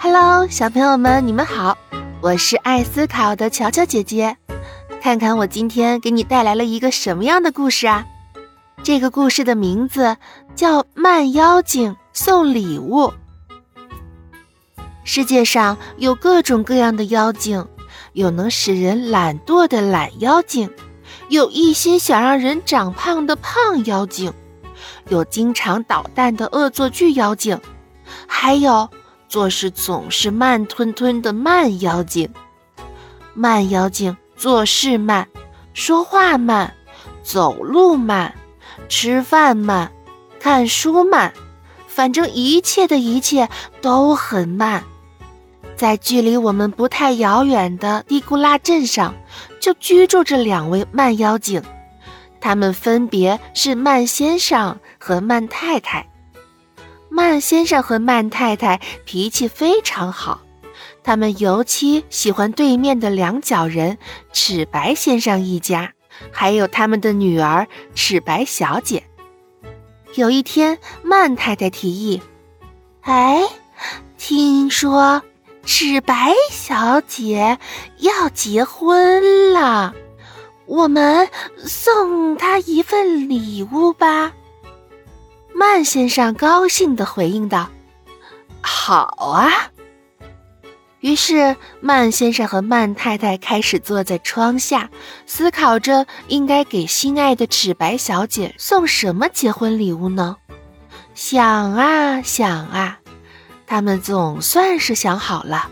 Hello，小朋友们，你们好，我是爱思考的乔乔姐姐。看看我今天给你带来了一个什么样的故事啊？这个故事的名字叫《慢妖精送礼物》。世界上有各种各样的妖精，有能使人懒惰的懒妖精，有一心想让人长胖的胖妖精，有经常捣蛋的恶作剧妖精，还有。做事总是慢吞吞的慢妖精，慢妖精做事慢，说话慢，走路慢，吃饭慢，看书慢，反正一切的一切都很慢。在距离我们不太遥远的地库拉镇上，就居住着两位慢妖精，他们分别是慢先生和慢太太。曼先生和曼太太脾气非常好，他们尤其喜欢对面的两脚人齿白先生一家，还有他们的女儿齿白小姐。有一天，曼太太提议：“哎，听说齿白小姐要结婚了，我们送她一份礼物吧。”曼先生高兴地回应道：“好啊！”于是，曼先生和曼太太开始坐在窗下，思考着应该给心爱的齿白小姐送什么结婚礼物呢？想啊想啊，他们总算是想好了：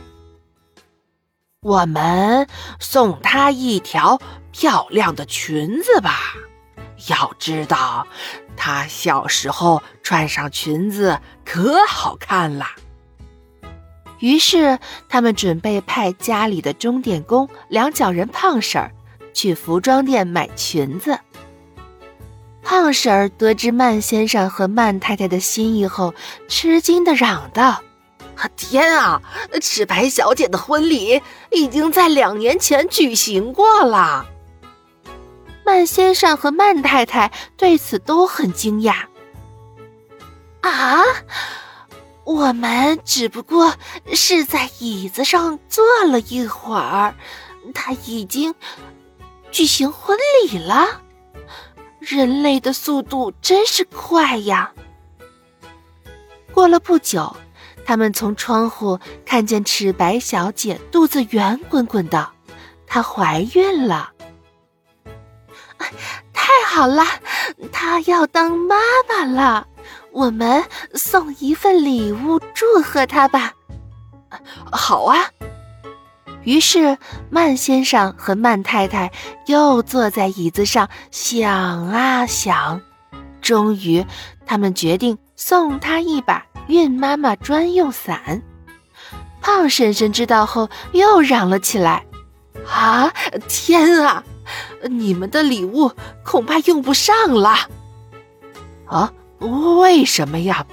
我们送她一条漂亮的裙子吧。要知道，她小时候穿上裙子可好看了。于是，他们准备派家里的钟点工两脚人胖婶儿去服装店买裙子。胖婶儿得知曼先生和曼太太的心意后，吃惊地嚷道：“天啊！赤白小姐的婚礼已经在两年前举行过了。”曼先生和曼太太对此都很惊讶。啊，我们只不过是在椅子上坐了一会儿，他已经举行婚礼了。人类的速度真是快呀！过了不久，他们从窗户看见齿白小姐肚子圆滚滚的，她怀孕了。好了，她要当妈妈了，我们送一份礼物祝贺她吧。好啊。于是曼先生和曼太太又坐在椅子上想啊想，终于他们决定送她一把孕妈妈专用伞。胖婶婶知道后又嚷了起来：“啊，天啊！”你们的礼物恐怕用不上了，啊？为什么呀？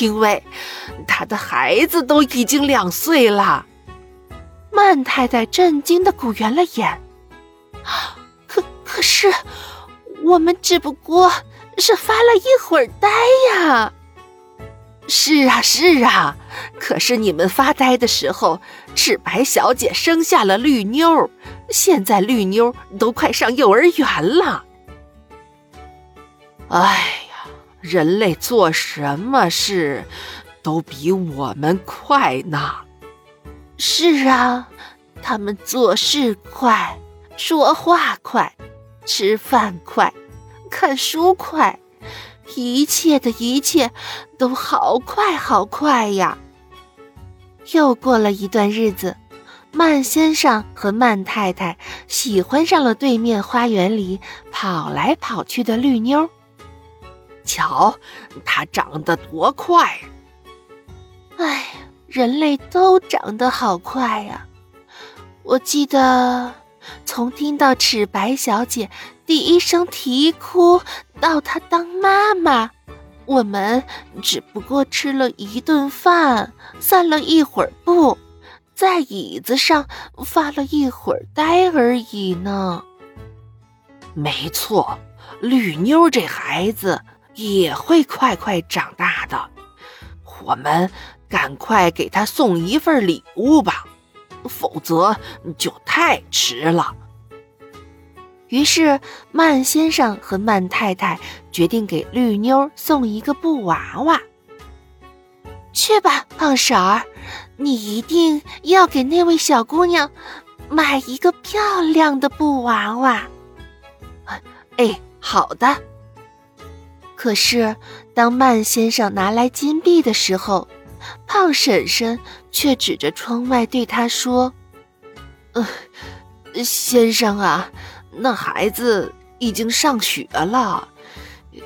因为他的孩子都已经两岁了。曼太太震惊的鼓圆了眼。可可是，我们只不过是发了一会儿呆呀。是啊，是啊。可是你们发呆的时候，赤白小姐生下了绿妞。现在绿妞都快上幼儿园了。哎呀，人类做什么事都比我们快呢。是啊，他们做事快，说话快，吃饭快，看书快，一切的一切都好快好快呀。又过了一段日子。慢先生和曼太太喜欢上了对面花园里跑来跑去的绿妞。瞧，它长得多快！哎，人类都长得好快呀！我记得，从听到齿白小姐第一声啼哭到她当妈妈，我们只不过吃了一顿饭，散了一会儿步。在椅子上发了一会儿呆而已呢。没错，绿妞这孩子也会快快长大的。我们赶快给他送一份礼物吧，否则就太迟了。于是，曼先生和曼太太决定给绿妞送一个布娃娃。去吧，胖婶儿，你一定要给那位小姑娘买一个漂亮的布娃娃。哎，好的。可是，当曼先生拿来金币的时候，胖婶婶却指着窗外对他说：“呃，先生啊。”那孩子已经上学了，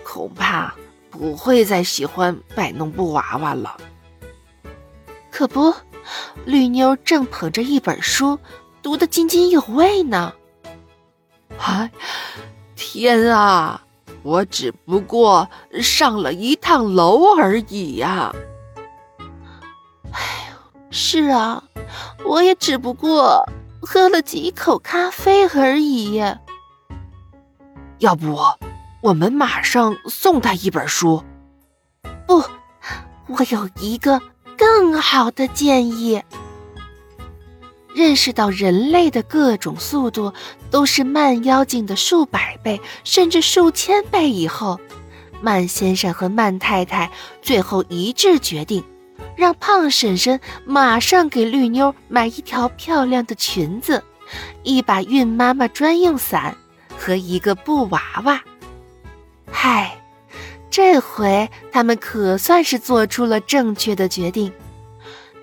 恐怕不会再喜欢摆弄布娃娃了。可不，绿妞正捧着一本书，读得津津有味呢。哎，天啊！我只不过上了一趟楼而已呀。哎呦，是啊，我也只不过。喝了几口咖啡而已。要不，我们马上送他一本书。不，我有一个更好的建议。认识到人类的各种速度都是慢妖精的数百倍甚至数千倍以后，慢先生和慢太太最后一致决定。让胖婶婶马上给绿妞买一条漂亮的裙子，一把孕妈妈专用伞和一个布娃娃。嗨，这回他们可算是做出了正确的决定。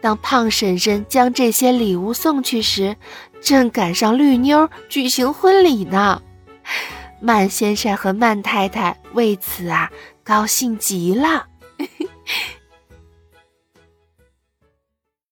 当胖婶婶将这些礼物送去时，正赶上绿妞举行婚礼呢。曼先生和曼太太为此啊高兴极了。